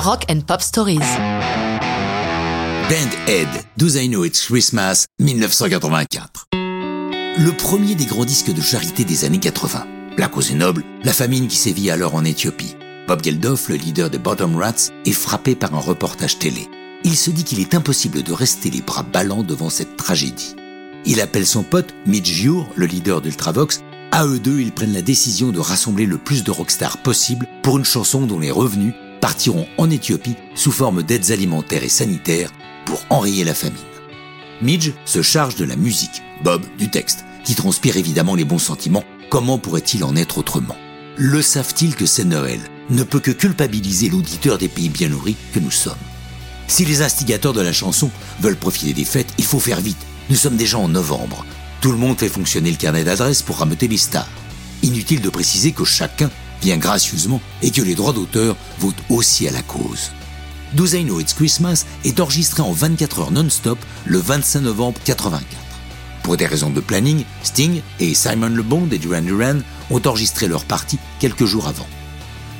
Rock and Pop Stories. Band Do I Know It's Christmas, 1984. Le premier des grands disques de charité des années 80. La cause est noble, la famine qui sévit alors en Éthiopie. Bob Geldof, le leader des Bottom Rats, est frappé par un reportage télé. Il se dit qu'il est impossible de rester les bras ballants devant cette tragédie. Il appelle son pote Mitch Jure, le leader d'Ultravox. À eux deux, ils prennent la décision de rassembler le plus de rockstars possible pour une chanson dont les revenus partiront en Éthiopie sous forme d'aides alimentaires et sanitaires pour enrayer la famine. Midge se charge de la musique, Bob du texte, qui transpire évidemment les bons sentiments. Comment pourrait-il en être autrement? Le savent-ils que c'est Noël? Ne peut que culpabiliser l'auditeur des pays bien nourris que nous sommes. Si les instigateurs de la chanson veulent profiter des fêtes, il faut faire vite. Nous sommes déjà en novembre. Tout le monde fait fonctionner le carnet d'adresses pour rameuter les stars. Inutile de préciser que chacun vient gracieusement et que les droits d'auteur vont aussi à la cause. Do I Know It's Christmas est enregistré en 24 heures non-stop le 25 novembre 84. Pour des raisons de planning, Sting et Simon Le Bon et Duran Duran ont enregistré leur partie quelques jours avant.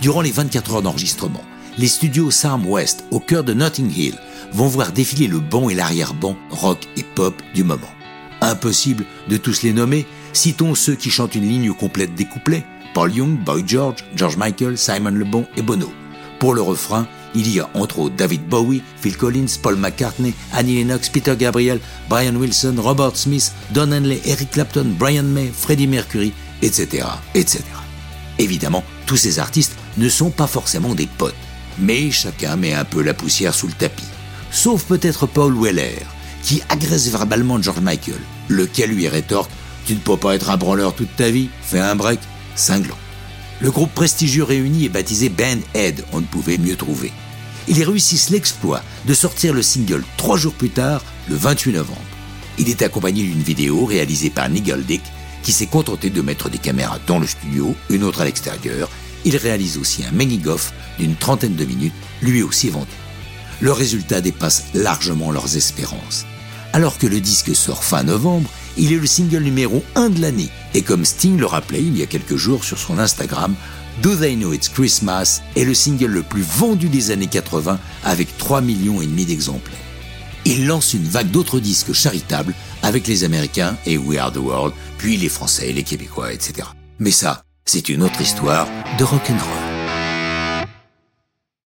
Durant les 24 heures d'enregistrement, les studios Sam West, au cœur de Notting Hill, vont voir défiler le banc et l'arrière-ban rock et pop du moment. Impossible de tous les nommer, citons ceux qui chantent une ligne complète des couplets, Paul Young, Boy George, George Michael, Simon Le Bon et Bono. Pour le refrain, il y a entre autres David Bowie, Phil Collins, Paul McCartney, Annie Lennox, Peter Gabriel, Brian Wilson, Robert Smith, Don Henley, Eric Clapton, Brian May, Freddie Mercury, etc., etc. Évidemment, tous ces artistes ne sont pas forcément des potes, mais chacun met un peu la poussière sous le tapis. Sauf peut-être Paul Weller, qui agresse verbalement George Michael, lequel lui rétorque Tu ne peux pas être un branleur toute ta vie, fais un break, cinglant. Le groupe prestigieux réuni est baptisé Band Head, on ne pouvait mieux trouver. Ils réussissent l'exploit de sortir le single trois jours plus tard, le 28 novembre. Il est accompagné d'une vidéo réalisée par Nigel Dick, qui s'est contenté de mettre des caméras dans le studio, une autre à l'extérieur. Il réalise aussi un mini-goff d'une trentaine de minutes, lui aussi vendu. Le résultat dépasse largement leurs espérances. Alors que le disque sort fin novembre, il est le single numéro 1 de l'année. Et comme Sting le rappelait il y a quelques jours sur son Instagram, Do They Know It's Christmas est le single le plus vendu des années 80 avec 3 millions et demi d'exemplaires. Il lance une vague d'autres disques charitables avec les Américains et We Are the World, puis les Français, les Québécois, etc. Mais ça, c'est une autre histoire de rock'n'roll.